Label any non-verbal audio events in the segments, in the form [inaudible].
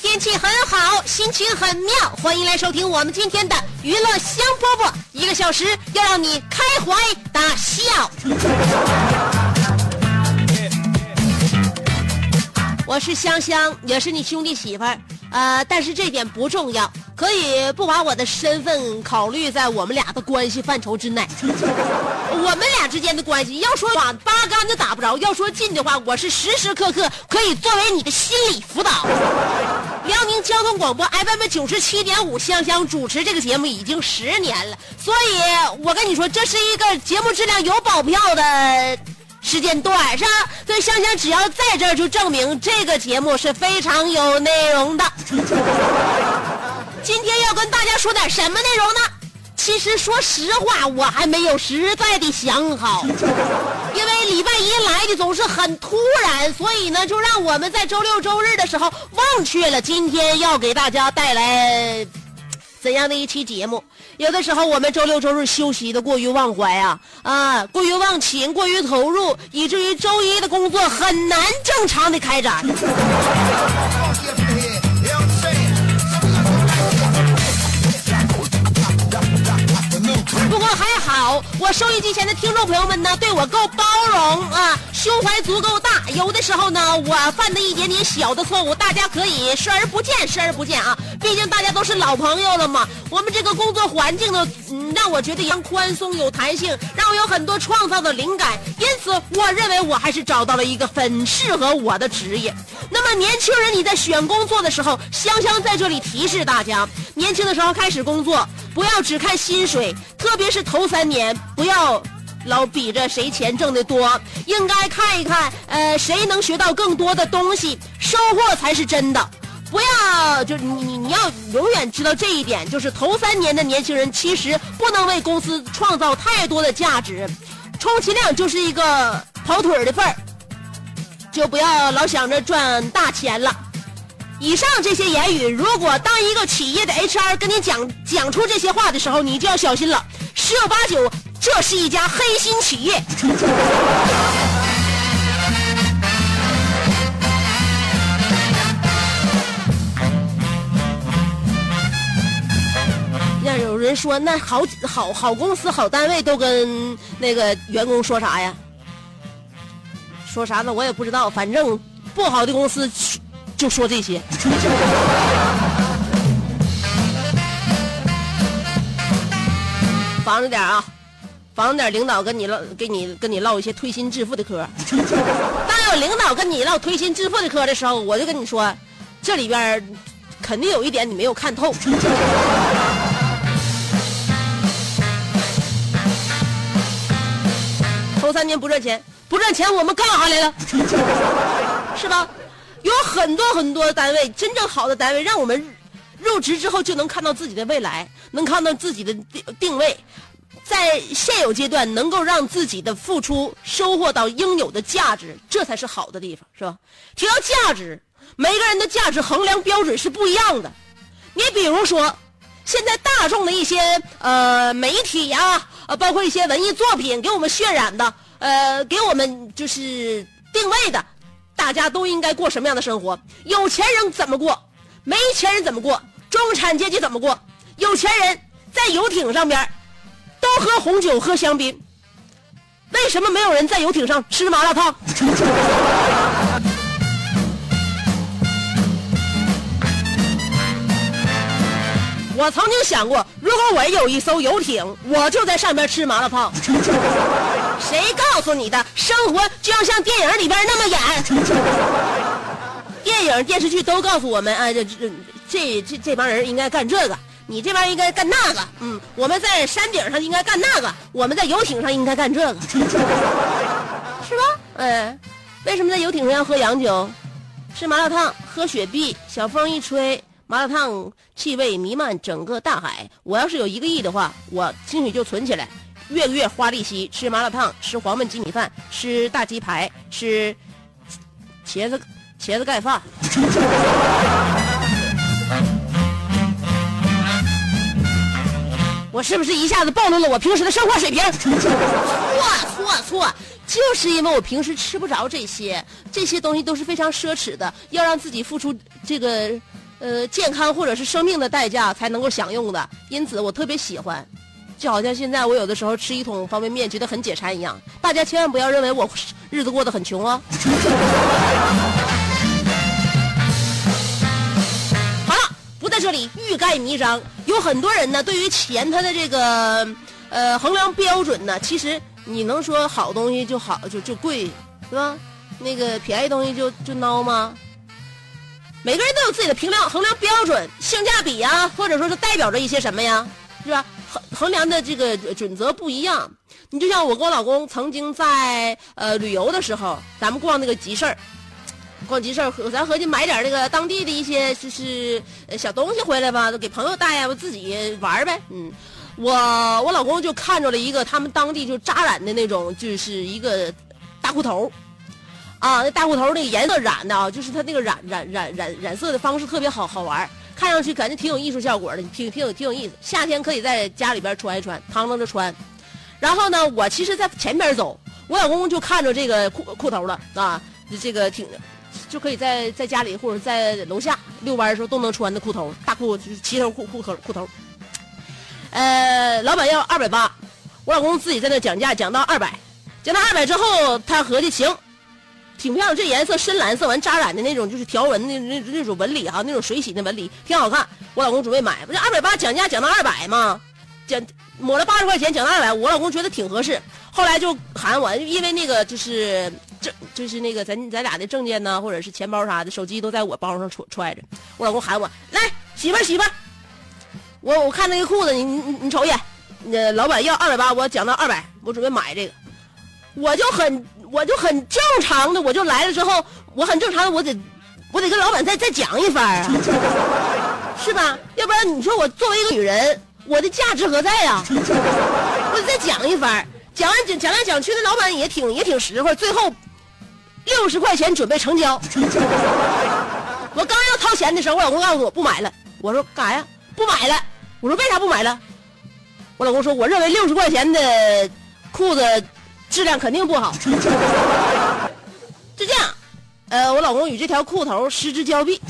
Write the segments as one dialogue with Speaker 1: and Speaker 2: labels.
Speaker 1: 天气很好，心情很妙，欢迎来收听我们今天的娱乐香饽饽，一个小时要让你开怀大笑。我是香香，也是你兄弟媳妇儿，呃，但是这点不重要，可以不把我的身份考虑在我们俩的关系范畴之内。[laughs] 我们俩之间的关系，要说打八竿子打不着，要说近的话，我是时时刻刻可以作为你的心理辅导。辽宁交通广播 FM 九十七点五，香香主持这个节目已经十年了，所以我跟你说，这是一个节目质量有保票的时间段，是吧？所以香香只要在这儿，就证明这个节目是非常有内容的。今天要跟大家说点什么内容呢？其实说实话，我还没有实在的想好，因为礼拜一来的总是很突然，所以呢，就让我们在周六周日的时候忘却了今天要给大家带来怎样的一期节目。有的时候我们周六周日休息的过于忘怀啊啊，过于忘情，过于投入，以至于周一的工作很难正常的开展。不过还好，我收音机前的听众朋友们呢，对我够包容啊，胸怀足够大。有的时候呢，我犯的一点点小的错误，大家可以视而不见，视而不见啊。毕竟大家都是老朋友了嘛。我们这个工作环境呢，嗯，让我觉得很宽松、有弹性，让我有很多创造的灵感。因此，我认为我还是找到了一个很适合我的职业。那么，年轻人你在选工作的时候，香香在这里提示大家：年轻的时候开始工作，不要只看薪水，特别是头三年，不要老比着谁钱挣得多，应该看一看，呃，谁能学到更多的东西，收获才是真的。不要，就你你你要永远知道这一点，就是头三年的年轻人其实不能为公司创造太多的价值，充其量就是一个跑腿的份儿，就不要老想着赚大钱了。以上这些言语，如果当一个企业的 HR 跟你讲讲出这些话的时候，你就要小心了，十有八九这是一家黑心企业。那有人说，那好好好公司、好单位都跟那个员工说啥呀？说啥呢？我也不知道，反正不好的公司就说这些。防着点啊，防着点领导跟你唠，跟你跟你唠一些推心置腹的嗑。[laughs] 当有领导跟你唠推心置腹的嗑的时候，我就跟你说，这里边肯定有一点你没有看透。[laughs] 头三年不赚钱，不赚钱我们干啥来了？[laughs] 是吧？有很多很多单位，真正好的单位，让我们入职之后就能看到自己的未来，能看到自己的定位，在现有阶段能够让自己的付出收获到应有的价值，这才是好的地方，是吧？提到价值，每个人的价值衡量标准是不一样的。你比如说，现在大众的一些呃媒体呀、呃，包括一些文艺作品给我们渲染的，呃，给我们就是定位的，大家都应该过什么样的生活？有钱人怎么过？没钱人怎么过？中产阶级怎么过？有钱人在游艇上边都喝红酒、喝香槟，为什么没有人在游艇上吃麻辣烫？[laughs] 我曾经想过，如果我有一艘游艇，我就在上边吃麻辣烫。谁告诉你的？生活就要像电影里边那么演？电影、电视剧都告诉我们，啊，这这这这这帮人应该干这个，你这边应该干那个。嗯，我们在山顶上应该干那个，我们在游艇上应该干这个，[laughs] 是吧？哎，为什么在游艇上要喝洋酒，吃麻辣烫，喝雪碧，小风一吹？麻辣烫气味弥漫整个大海。我要是有一个亿的话，我兴许就存起来，月月花利息，吃麻辣烫，吃黄焖鸡米饭，吃大鸡排，吃茄子茄子盖饭。[laughs] 我是不是一下子暴露了我平时的生活水平？[laughs] 错错错，就是因为我平时吃不着这些，这些东西都是非常奢侈的，要让自己付出这个。呃，健康或者是生命的代价才能够享用的，因此我特别喜欢，就好像现在我有的时候吃一桶方便面觉得很解馋一样。大家千万不要认为我日子过得很穷哦。[laughs] 好了，不在这里欲盖弥彰。有很多人呢，对于钱他的这个呃衡量标准呢，其实你能说好东西就好就就贵，是吧？那个便宜东西就就孬吗？每个人都有自己的评量衡量标准，性价比呀，或者说是代表着一些什么呀，是吧？衡衡量的这个准则不一样。你就像我跟我老公曾经在呃旅游的时候，咱们逛那个集市儿，逛集市，咱合计买点那个当地的一些就是小东西回来吧，给朋友带呀，我自己玩呗。嗯，我我老公就看着了一个他们当地就扎染的那种，就是一个大裤头。啊，那大裤头那个颜色染的啊，就是它那个染染染染染色的方式特别好好玩，看上去感觉挺有艺术效果的，挺挺有挺有意思。夏天可以在家里边穿一穿，趟着着穿。然后呢，我其实在前边走，我老公就看着这个裤裤头了啊，这个挺就可以在在家里或者在楼下遛弯的时候都能穿的裤头，大裤就是齐头裤裤头裤头。呃，老板要二百八，我老公自己在那讲价，讲到二百，讲到二百之后，他合计行。挺漂亮，这颜色深蓝色，完扎染的那种，就是条纹那那那种纹理哈，那种水洗的纹理，挺好看。我老公准备买，不是二百八讲价讲到二百吗？讲抹了八十块钱，讲到二百，我老公觉得挺合适。后来就喊我，因为那个就是这就是那个咱咱俩的证件呢，或者是钱包啥的，手机都在我包上揣揣着。我老公喊我来媳妇媳妇，我我看那个裤子，你你你瞅一眼，那老板要二百八，我讲到二百，我准备买这个，我就很。我就很正常的，我就来了之后，我很正常的，我得，我得跟老板再再讲一番啊，[laughs] 是吧？要不然你说我作为一个女人，我的价值何在呀？[laughs] 我得再讲一番，讲完讲讲来讲去，那老板也挺也挺实惠，最后六十块钱准备成交。[laughs] 我刚要掏钱的时候，我老公告诉我不买了。我说干啥呀？不买了。我说为啥不买了？我老公说，我认为六十块钱的裤子。质量肯定不好，就这样，呃，我老公与这条裤头失之交臂。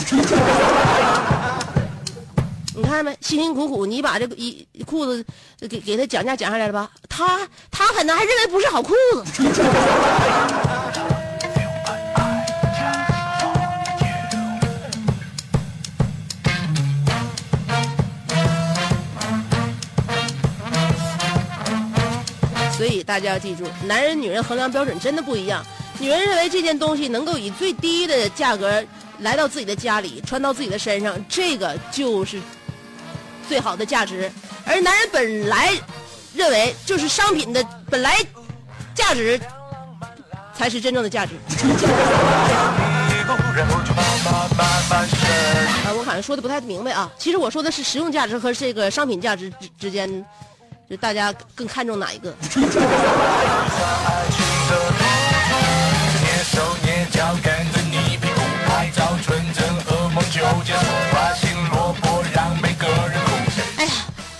Speaker 1: 你看没？辛辛苦苦你把这个一裤子给给他讲价讲下来了吧？他他可能还认为不是好裤子。以大家要记住，男人女人衡量标准真的不一样。女人认为这件东西能够以最低的价格来到自己的家里，穿到自己的身上，这个就是最好的价值。而男人本来认为，就是商品的本来价值才是真正的价值。[laughs] 啊，我好像说的不太明白啊。其实我说的是实用价值和这个商品价值之之间。就大家更看重哪一个？哎呀，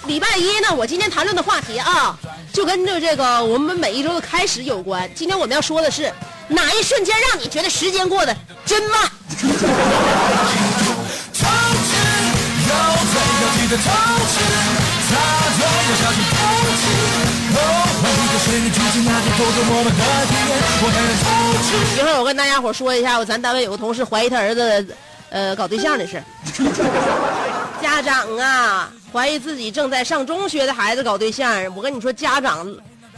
Speaker 1: 礼拜一呢，我今天谈论的话题啊，就跟着这个我们每一周的开始有关。今天我们要说的是哪一瞬间让你觉得时间过得真慢？
Speaker 2: 一，
Speaker 1: 会儿我跟大家伙说一下，我咱单位有个同事怀疑他儿子，呃，搞对象的事。[laughs] 家长啊，怀疑自己正在上中学的孩子搞对象。我跟你说，家长，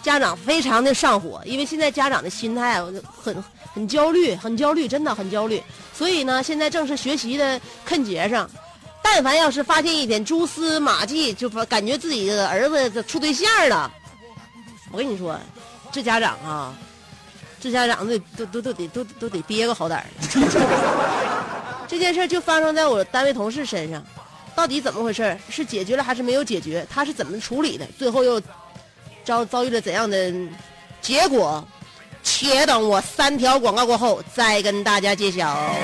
Speaker 1: 家长非常的上火，因为现在家长的心态很很焦虑，很焦虑，真的很焦虑。所以呢，现在正是学习的坑节上，但凡要是发现一点蛛丝马迹，就发感觉自己的儿子处对象了，我跟你说，这家长啊。这家长得都都都得都都得憋个好歹。[laughs] 这件事就发生在我单位同事身上，到底怎么回事？是解决了还是没有解决？他是怎么处理的？最后又遭遭遇了怎样的结果？且等我三条广告过后再跟大家揭晓。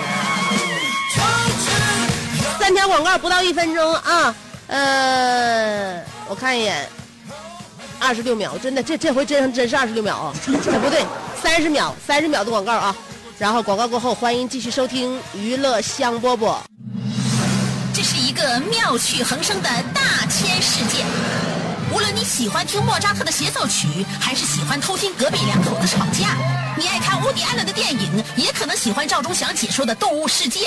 Speaker 1: 三条广告不到一分钟啊，呃，我看一眼。二十六秒，真的，这这回真真是二十六秒啊！不对，三十秒，三十秒的广告啊！然后广告过后，欢迎继续收听娱乐香饽饽。
Speaker 3: 这是一个妙趣横生的大千世界。无论你喜欢听莫扎特的协奏曲，还是喜欢偷听隔壁两口子吵架，你爱看乌迪·安伦的电影，也可能喜欢赵忠祥解说的《动物世界》。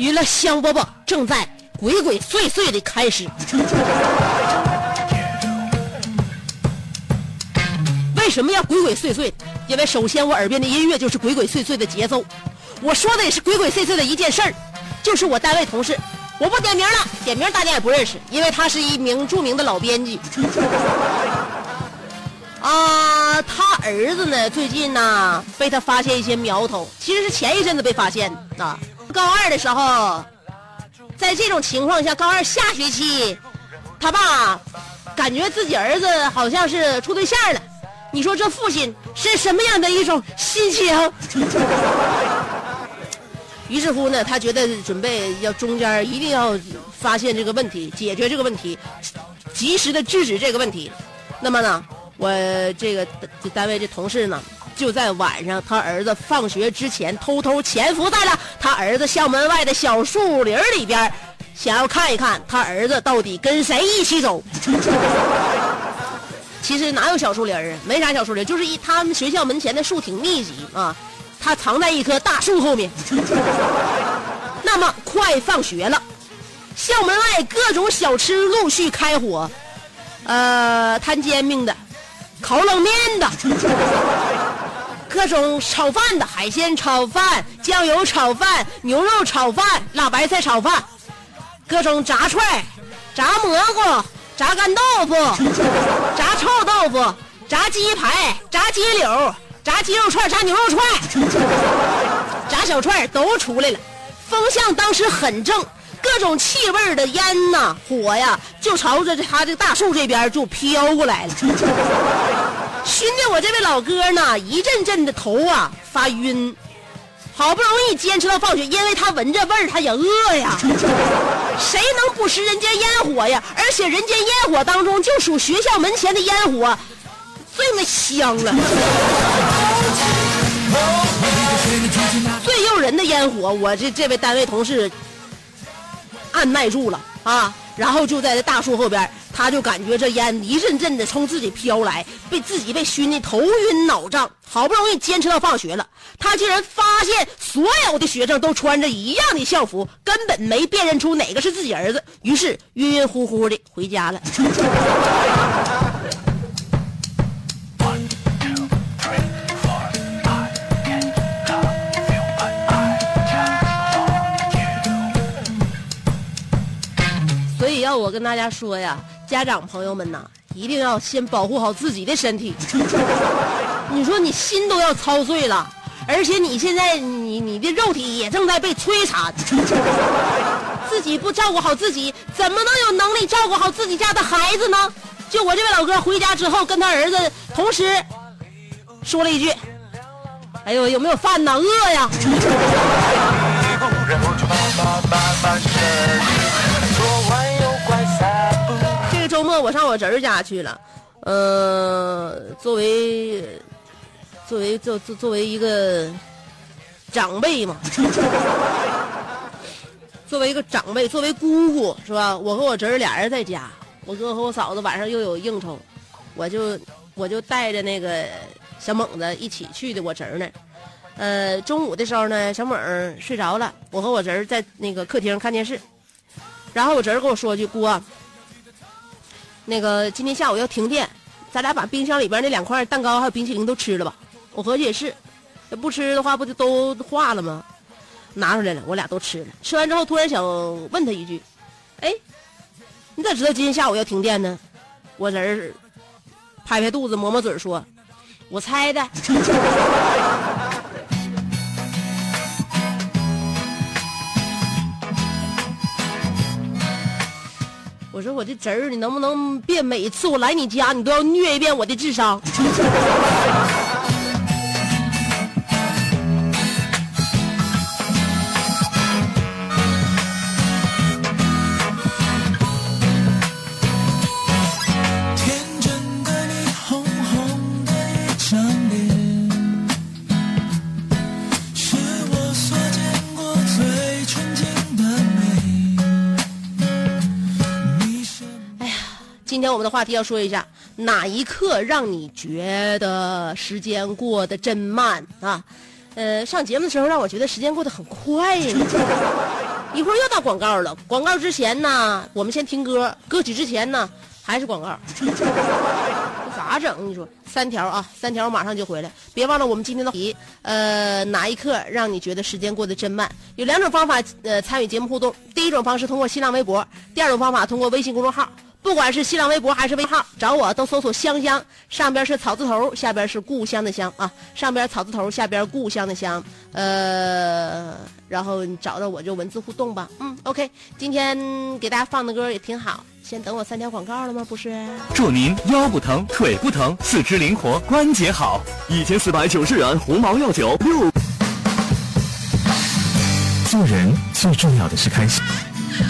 Speaker 1: 娱乐香饽饽正在鬼鬼祟祟的开始。[laughs] 为什么要鬼鬼祟祟？因为首先我耳边的音乐就是鬼鬼祟祟的节奏。我说的也是鬼鬼祟祟的一件事儿，就是我单位同事，我不点名了，点名大家也不认识，因为他是一名著名的老编辑。[laughs] 啊，他儿子呢，最近呢被他发现一些苗头，其实是前一阵子被发现啊。高二的时候，在这种情况下，高二下学期，他爸感觉自己儿子好像是处对象了。你说这父亲是什么样的一种心情？[laughs] 于是乎呢，他觉得准备要中间一定要发现这个问题，解决这个问题，及时的制止这个问题。那么呢，我这个单位这同事呢。就在晚上，他儿子放学之前，偷偷潜伏在了他儿子校门外的小树林里边，想要看一看他儿子到底跟谁一起走。[laughs] 其实哪有小树林啊？没啥小树林，就是一他们学校门前的树挺密集啊。他藏在一棵大树后面。[laughs] 那么快放学了，校门外各种小吃陆续开火，呃，摊煎饼的，烤冷面的。各种炒饭的海鲜炒饭、酱油炒饭、牛肉炒饭、辣白菜炒饭，各种炸串、炸蘑菇、炸干豆腐、[laughs] 炸臭豆腐、炸鸡排、炸鸡柳、炸鸡肉串、炸牛肉串、[laughs] 炸小串都出来了。风向当时很正，各种气味的烟呐、火呀，就朝着他这大树这边就飘过来了。[laughs] 熏的我这位老哥呢，一阵阵的头啊发晕，好不容易坚持到放学，因为他闻着味儿，他也饿呀。[laughs] 谁能不食人间烟火呀？而且人间烟火当中，就属学校门前的烟火最那香了，[laughs] 最诱人的烟火。我这这位单位同事按耐住了啊，然后就在这大树后边。他就感觉这烟一阵阵的冲自己飘来，被自己被熏的头晕脑胀。好不容易坚持到放学了，他竟然发现所有的学生都穿着一样的校服，根本没辨认出哪个是自己儿子。于是晕晕乎乎的回家了。要我跟大家说呀，家长朋友们呐，一定要先保护好自己的身体。[laughs] 你说你心都要操碎了，而且你现在你你的肉体也正在被摧残，[laughs] 自己不照顾好自己，怎么能有能力照顾好自己家的孩子呢？就我这位老哥回家之后，跟他儿子同时说了一句：“哎呦，有没有饭呢？饿呀！” [laughs] 我上我侄儿家去了，呃，作为作为作作作为一个长辈嘛，[laughs] 作为一个长辈，作为姑姑是吧？我和我侄儿俩人在家，我哥和我嫂子晚上又有应酬，我就我就带着那个小猛子一起去的我侄儿那儿。呃，中午的时候呢，小猛睡着了，我和我侄儿在那个客厅看电视，然后我侄儿跟我说句：“姑啊，那个今天下午要停电，咱俩把冰箱里边那两块蛋糕还有冰淇淋都吃了吧。”我合计也是，要不吃的话不就都化了吗？拿出来了，我俩都吃了。吃完之后，突然想问他一句：“哎，你咋知道今天下午要停电呢？”我人儿拍拍肚子，抹抹嘴说：“我猜的。” [laughs] 我说我这侄儿，你能不能别每次我来你家，你都要虐一遍我的智商？[laughs]
Speaker 2: 天我
Speaker 1: 们的话题要说一下，哪一刻让你觉得时间过得真慢啊？呃，上节目的时候让我觉得时间过得很快呀。[laughs] 一会儿又到广告了，广告之前呢，我们先听歌，歌曲之前呢还是广告，[laughs] 咋整？你说三条啊，三条马上就回来。别忘了我们今天的题，呃，哪一刻让你觉得时间过得真慢？有两种方法，呃，参与节目互动。第一种方式通过新浪微博，第二种方法通过微信公众号。不管是新浪微博还是微号，找我都搜索“香香”，上边是草字头，下边是故乡的乡啊，上边草字头，下边故乡的乡，呃，然后你找到我就文字互动吧。嗯，OK，今天给大家放的歌也挺好，先等我三条广告了吗？不是。
Speaker 4: 祝您腰不疼、腿不疼、四肢灵活、关节好。一千四百九十元鸿毛药酒六。做人最重要的是开心，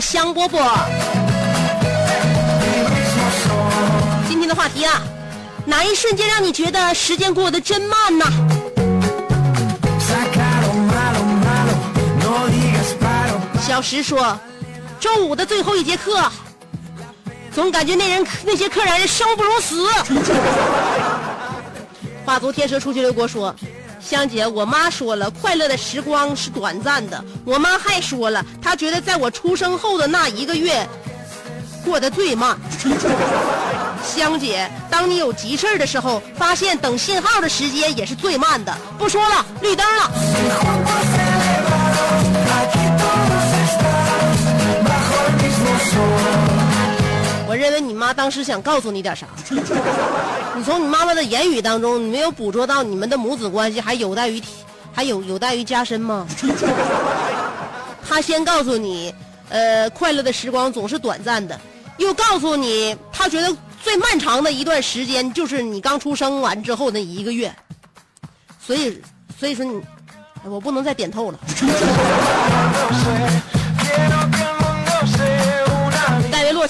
Speaker 1: 香饽饽。今天的话题啊，哪一瞬间让你觉得时间过得真慢呐？小石说，周五的最后一节课，总感觉那人那些客人生不如死。画足天蛇出去刘国说，香姐，我妈说了，快乐的时光是短暂的。我妈还说了，她觉得在我出生后的那一个月，过得最慢。[laughs] 香姐，当你有急事的时候，发现等信号的时间也是最慢的。不说了，绿灯了。我认为你妈当时想告诉你点啥？你从你妈妈的言语当中，你没有捕捉到你们的母子关系还有待于，还有有待于加深吗？[laughs] 她先告诉你，呃，快乐的时光总是短暂的，又告诉你，她觉得最漫长的一段时间就是你刚出生完之后那一个月。所以，所以说你，我不能再点透了。[laughs]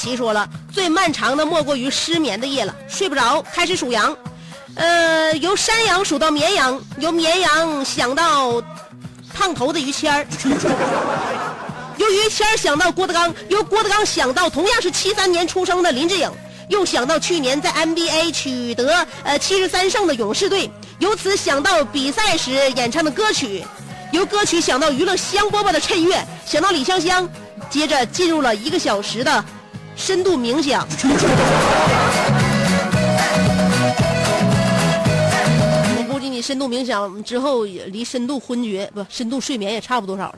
Speaker 1: 奇说了，最漫长的莫过于失眠的夜了，睡不着，开始数羊，呃，由山羊数到绵羊，由绵羊想到烫头的于谦儿，由于谦儿想到郭德纲，由郭德纲想到同样是七三年出生的林志颖，又想到去年在 NBA 取得呃七十三胜的勇士队，由此想到比赛时演唱的歌曲，由歌曲想到娱乐香饽饽的趁月，想到李香香，接着进入了一个小时的深度冥想。我估计你深度冥想之后，也离深度昏厥不深度睡眠也差不多少。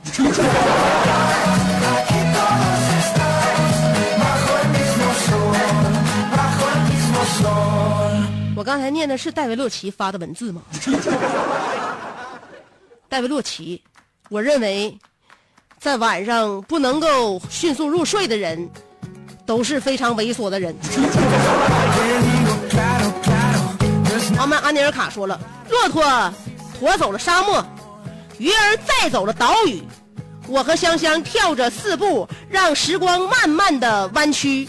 Speaker 1: 我刚才念的是戴维洛奇发的文字吗？戴维洛奇，我认为，在晚上不能够迅速入睡的人，都是非常猥琐的人。我们安尼尔卡说了，骆驼驮走了沙漠，鱼儿载走了岛屿，我和香香跳着四步，让时光慢慢的弯曲，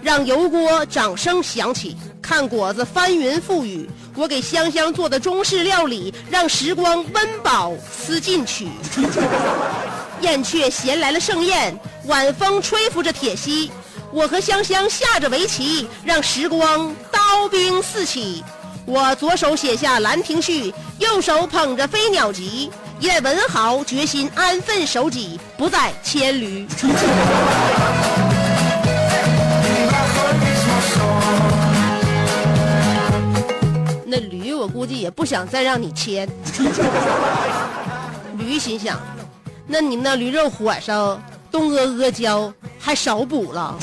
Speaker 1: 让油锅掌声响起，看果子翻云覆雨。我给香香做的中式料理，让时光温饱思进取。[laughs] 燕雀衔来了盛宴，晚风吹拂着铁西。我和香香下着围棋，让时光刀兵四起。我左手写下《兰亭序》，右手捧着飞鸟集。一代文豪决心安分守己，不再牵驴。[laughs] 那驴我估计也不想再让你牵。[laughs] 驴心想，那你那驴肉火烧，东阿阿胶还少补了。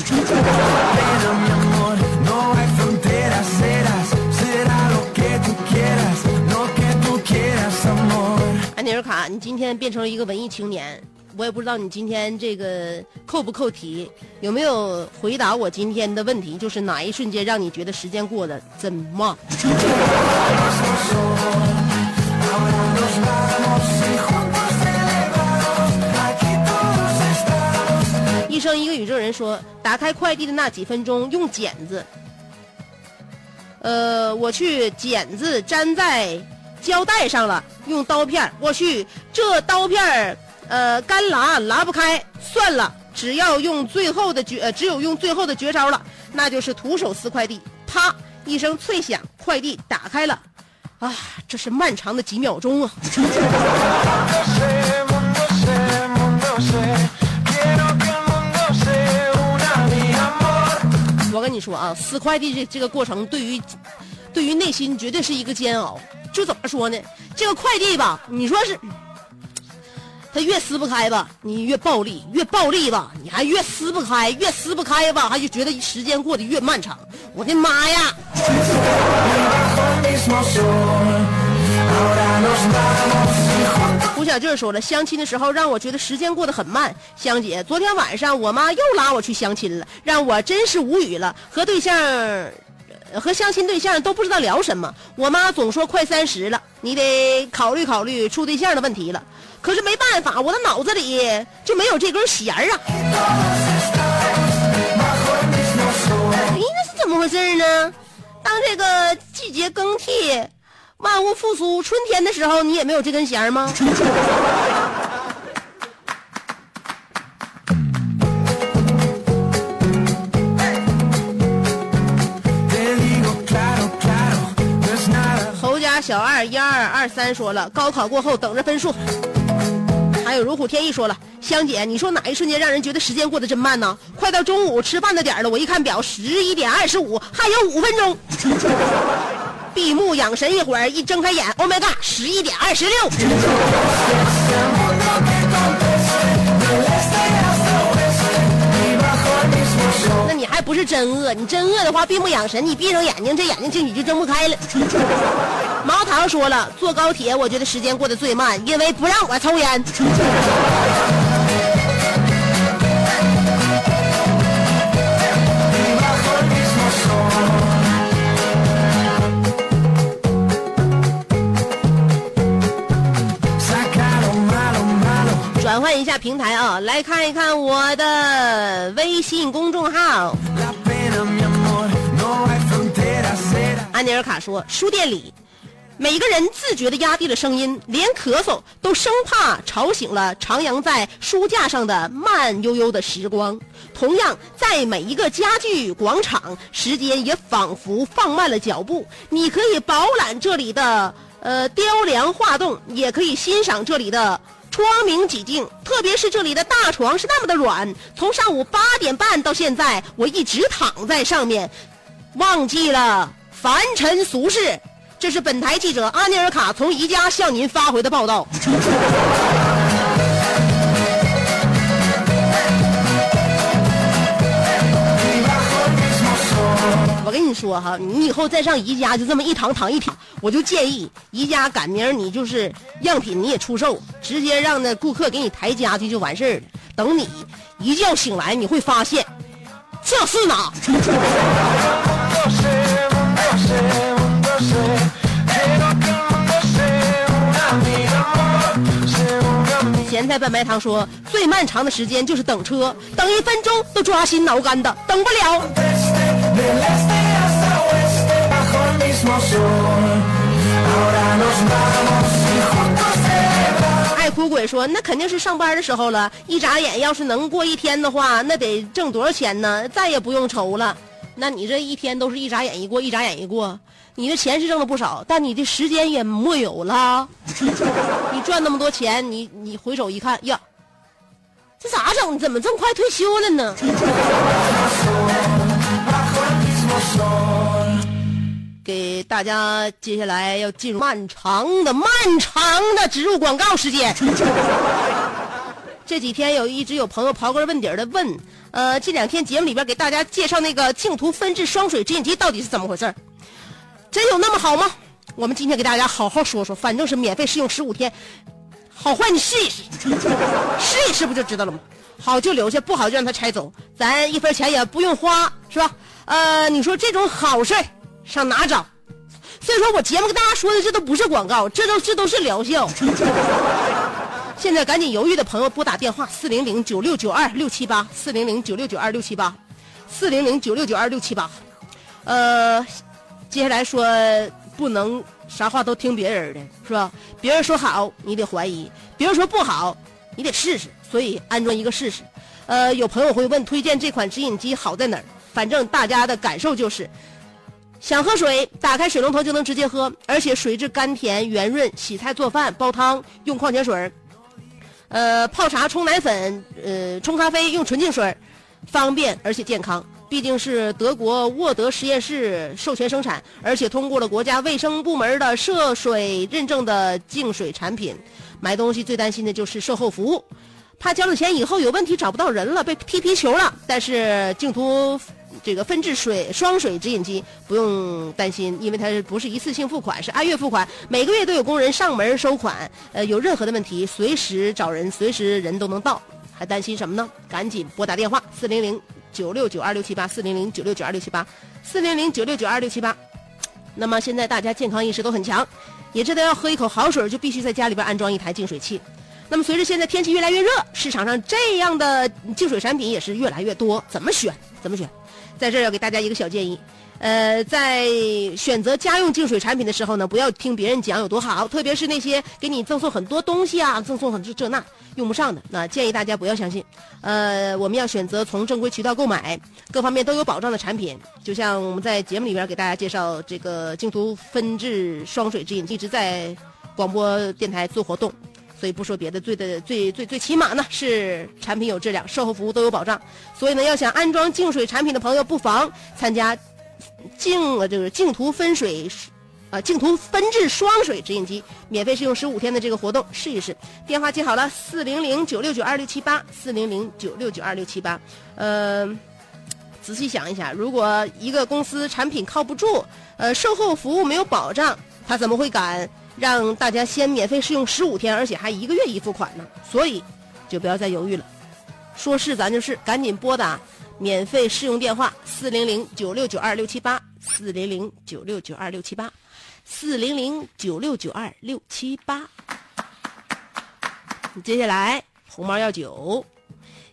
Speaker 1: 安尼尔卡，你今天变成了一个文艺青年，我也不知道你今天这个扣不扣题，有没有回答我今天的问题？就是哪一瞬间让你觉得时间过得真慢？[laughs] 一生一个宇宙人说，打开快递的那几分钟用剪子，呃，我去剪子粘在胶带上了，用刀片儿我去，这刀片儿呃干拉拉不开，算了，只要用最后的绝，只有用最后的绝招了，那就是徒手撕快递。啪一声脆响，快递打开了，啊，这是漫长的几秒钟啊！[laughs] 你说啊，撕快递这这个过程，对于对于内心绝对是一个煎熬。就怎么说呢？这个快递吧，你说是，他越撕不开吧，你越暴力；越暴力吧，你还越撕不开；越撕不开吧，还就觉得时间过得越漫长。我的妈呀！胡小俊说了，相亲的时候让我觉得时间过得很慢。香姐，昨天晚上我妈又拉我去相亲了，让我真是无语了。和对象，和相亲对象都不知道聊什么。我妈总说快三十了，你得考虑考虑处对象的问题了。可是没办法，我的脑子里就没有这根弦儿啊。咦，那是怎么回事呢？当这个季节更替。万物复苏，春天的时候，你也没有这根弦吗？侯家小二一二二三说了，高考过后等着分数。还有如虎添翼说了，香姐，你说哪一瞬间让人觉得时间过得真慢呢？快到中午吃饭的点了，我一看表，十一点二十五，还有五分钟。闭目养神一会儿，一睁开眼，Oh my god，十一点二十六。那你还不是真饿？你真饿的话，闭目养神，你闭上眼睛，这眼睛进去就睁不开了。[laughs] 毛糖说了，坐高铁我觉得时间过得最慢，因为不让我抽烟。换一下平台啊，来看一看我的微信公众号。安尼尔卡说，书店里，每个人自觉的压低了声音，连咳嗽都生怕吵醒了徜徉在书架上的慢悠悠的时光。同样，在每一个家具广场，时间也仿佛放慢了脚步。你可以饱览这里的呃雕梁画栋，也可以欣赏这里的。窗明几净，特别是这里的大床是那么的软。从上午八点半到现在，我一直躺在上面，忘记了凡尘俗世。这是本台记者阿尼尔卡从宜家向您发回的报道。我跟你说哈，你以后再上宜家就这么一躺躺一躺，我就建议宜家赶明儿你就是样品你也出售，直接让那顾客给你抬家具就完事儿了。等你一觉醒来，你会发现，这是哪。咸菜拌白糖说，最漫长的时间就是等车，等一分钟都抓心挠肝的，等不了。爱哭鬼说，那肯定是上班的时候了，一眨眼要是能过一天的话，那得挣多少钱呢？再也不用愁了。那你这一天都是一眨眼一过，一眨眼一过，你的钱是挣了不少，但你的时间也没有了。[laughs] 你赚那么多钱，你你回首一看呀，这咋整？怎么这么快退休了呢？给大家接下来要进入漫长的、漫长的植入广告时间。[laughs] 这几天有一直有朋友刨根问底的问，呃，这两天节目里边给大家介绍那个净图分制双水直饮机到底是怎么回事真有那么好吗？我们今天给大家好好说说，反正是免费试用十五天，好坏你试一试，[laughs] 试一试不就知道了吗？好就留下，不好就让他拆走，咱一分钱也不用花，是吧？呃，你说这种好事上哪找？所以说我节目跟大家说的这都不是广告，这都这都是疗效。[laughs] 现在赶紧犹豫的朋友拨打电话四零零九六九二六七八四零零九六九二六七八四零零九六九二六七八，呃，接下来说不能啥话都听别人的，是吧？别人说好你得怀疑，别人说不好你得试试，所以安装一个试试。呃，有朋友会问推荐这款直饮机好在哪儿？反正大家的感受就是。想喝水，打开水龙头就能直接喝，而且水质甘甜圆润，洗菜做饭、煲汤用矿泉水儿呃，泡茶、冲奶粉，呃，冲咖啡用纯净水儿方便而且健康。毕竟是德国沃德实验室授权生产，而且通过了国家卫生部门的涉水认证的净水产品。买东西最担心的就是售后服务，怕交了钱以后有问题找不到人了，被踢皮球了。但是净图这个分制水双水直饮机不用担心，因为它不是一次性付款，是按月付款，每个月都有工人上门收款。呃，有任何的问题随时找人，随时人都能到，还担心什么呢？赶紧拨打电话四零零九六九二六七八四零零九六九二六七八四零零九六九二六七八。那么现在大家健康意识都很强，也知道要喝一口好水就必须在家里边安装一台净水器。那么随着现在天气越来越热，市场上这样的净水产品也是越来越多，怎么选？怎么选？在这儿要给大家一个小建议，呃，在选择家用净水产品的时候呢，不要听别人讲有多好，特别是那些给你赠送很多东西啊，赠送很多这那用不上的，那建议大家不要相信。呃，我们要选择从正规渠道购买，各方面都有保障的产品。就像我们在节目里边给大家介绍这个净图分制双水之饮，一直在广播电台做活动。所以不说别的，最的最最最起码呢是产品有质量，售后服务都有保障。所以呢，要想安装净水产品的朋友，不妨参加净呃这个净图分水啊净图分制双水直饮机免费试用十五天的这个活动，试一试。电话记好了，四零零九六九二六七八，四零零九六九二六七八。呃，仔细想一想，如果一个公司产品靠不住，呃，售后服务没有保障，他怎么会敢？让大家先免费试用十五天，而且还一个月一付款呢，所以就不要再犹豫了，说是咱就是，赶紧拨打免费试用电话四零零九六九二六七八四零零九六九二六七八四零零九六九二六七八。接下来红毛药酒，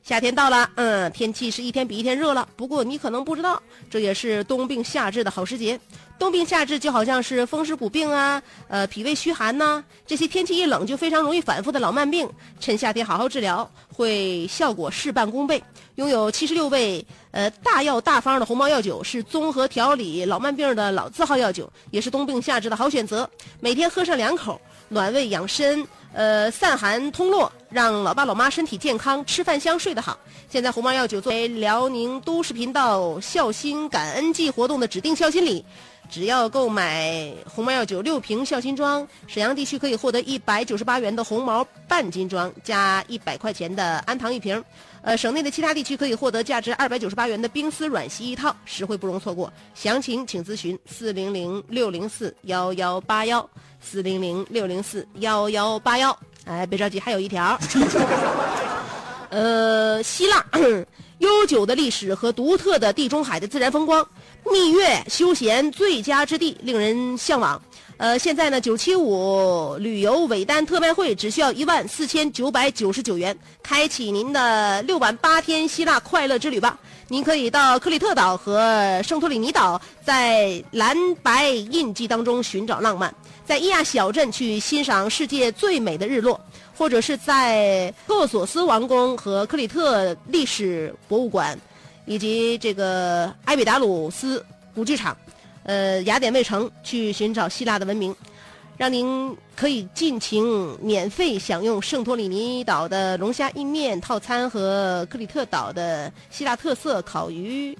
Speaker 1: 夏天到了，嗯，天气是一天比一天热了，不过你可能不知道，这也是冬病夏治的好时节。冬病夏治就好像是风湿骨病啊，呃，脾胃虚寒呐，这些天气一冷就非常容易反复的老慢病，趁夏天好好治疗，会效果事半功倍。拥有七十六味呃大药大方的红毛药酒，是综合调理老慢病的老字号药酒，也是冬病夏治的好选择。每天喝上两口，暖胃养身，呃，散寒通络，让老爸老妈身体健康，吃饭香，睡得好。现在红毛药酒作为辽宁都市频道孝心感恩季活动的指定孝心礼。只要购买红毛药酒六瓶孝心装，沈阳地区可以获得一百九十八元的红毛半斤装，加一百块钱的安糖一瓶。呃，省内的其他地区可以获得价值二百九十八元的冰丝软席一套，实惠不容错过。详情请咨询四零零六零四幺幺八幺四零零六零四幺幺八幺。哎，别着急，还有一条。[laughs] 呃，希腊 [clears throat] 悠久的历史和独特的地中海的自然风光，蜜月休闲最佳之地，令人向往。呃，现在呢，九七五旅游尾单特卖会只需要一万四千九百九十九元，开启您的六晚八天希腊快乐之旅吧！您可以到克里特岛和圣托里尼岛，在蓝白印记当中寻找浪漫，在伊亚小镇去欣赏世界最美的日落，或者是在克索斯王宫和克里特历史博物馆，以及这个埃比达鲁斯古剧场。呃，雅典卫城去寻找希腊的文明，让您可以尽情免费享用圣托里尼岛的龙虾意面套餐和克里特岛的希腊特色烤鱼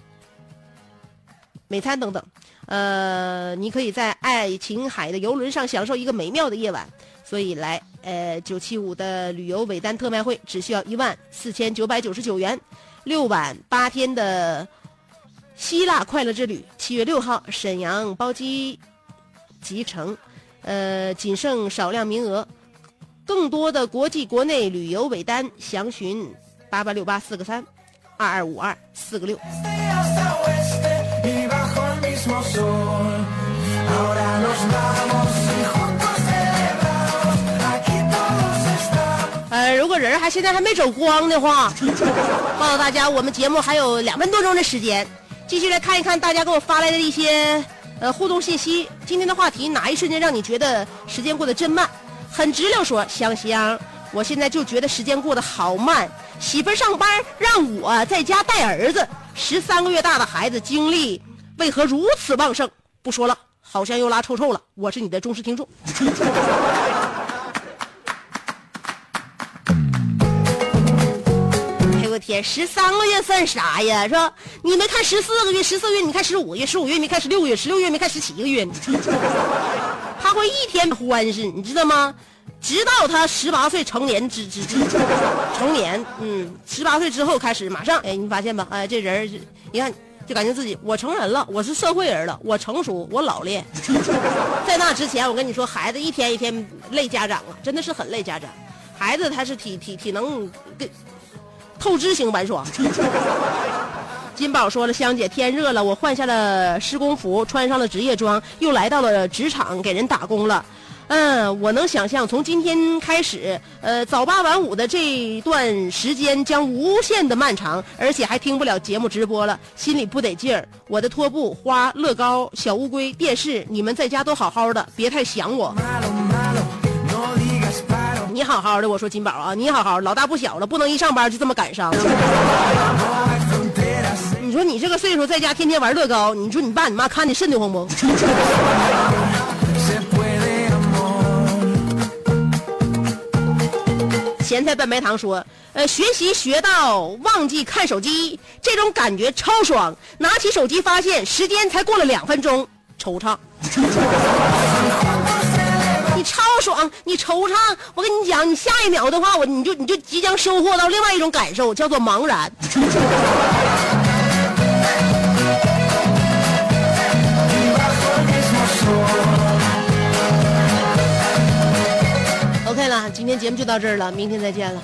Speaker 1: 美餐等等。呃，你可以在爱琴海的游轮上享受一个美妙的夜晚。所以来，呃，九七五的旅游尾单特卖会只需要一万四千九百九十九元，六晚八天的。希腊快乐之旅，七月六号沈阳包机集成，呃，仅剩少量名额，更多的国际国内旅游尾单详询八八六八四个三，二二五二四个六。还现在还没走光的话，告诉 [laughs] 大家，我们节目还有两分多钟的时间。继续来看一看大家给我发来的一些呃互动信息。今天的话题哪一瞬间让你觉得时间过得真慢？很直溜说，香香，我现在就觉得时间过得好慢。媳妇上班让我在家带儿子，十三个月大的孩子精力为何如此旺盛？不说了，好像又拉臭臭了。我是你的忠实听众。天，十三个月算啥呀？是吧？你没看十四个月，十四个月你看十五个月，十五个月没看十六个月，十六月没看十七个月。[laughs] 他会一天欢实，你知道吗？直到他十八岁成年之之之成年，嗯，十八岁之后开始马上，哎，你发现吧？哎，这人你看就感觉自己我成人了，我是社会人了，我成熟，我老练。在那之前，我跟你说，孩子一天一天累家长啊，真的是很累家长。孩子他是体体体能跟。透支型玩耍。[laughs] 金宝说了：“香姐，天热了，我换下了施工服，穿上了职业装，又来到了职场给人打工了。嗯，我能想象，从今天开始，呃，早八晚五的这段时间将无限的漫长，而且还听不了节目直播了，心里不得劲儿。我的拖布、花、乐高、小乌龟、电视，你们在家都好好的，别太想我。”你好好的，我说金宝啊，你好好，老大不小了，不能一上班就这么赶上。你说你这个岁数在家天天玩乐高，你说你爸你妈看的瘆得慌不？咸菜拌白糖说，呃，学习学到忘记看手机，这种感觉超爽。拿起手机发现时间才过了两分钟，惆怅。爽，你惆怅。我跟你讲，你下一秒的话，我你就你就即将收获到另外一种感受，叫做茫然。[laughs] OK 了，今天节目就到这儿了，明天再见了。